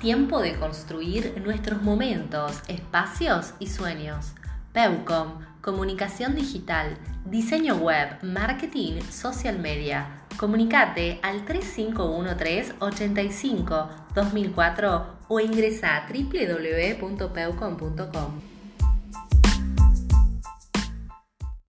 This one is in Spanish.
tiempo de construir nuestros momentos, espacios y sueños. Peucom, comunicación digital, diseño web, marketing, social media. Comunicate al 3513 85 2004 o ingresa a www.peucom.com.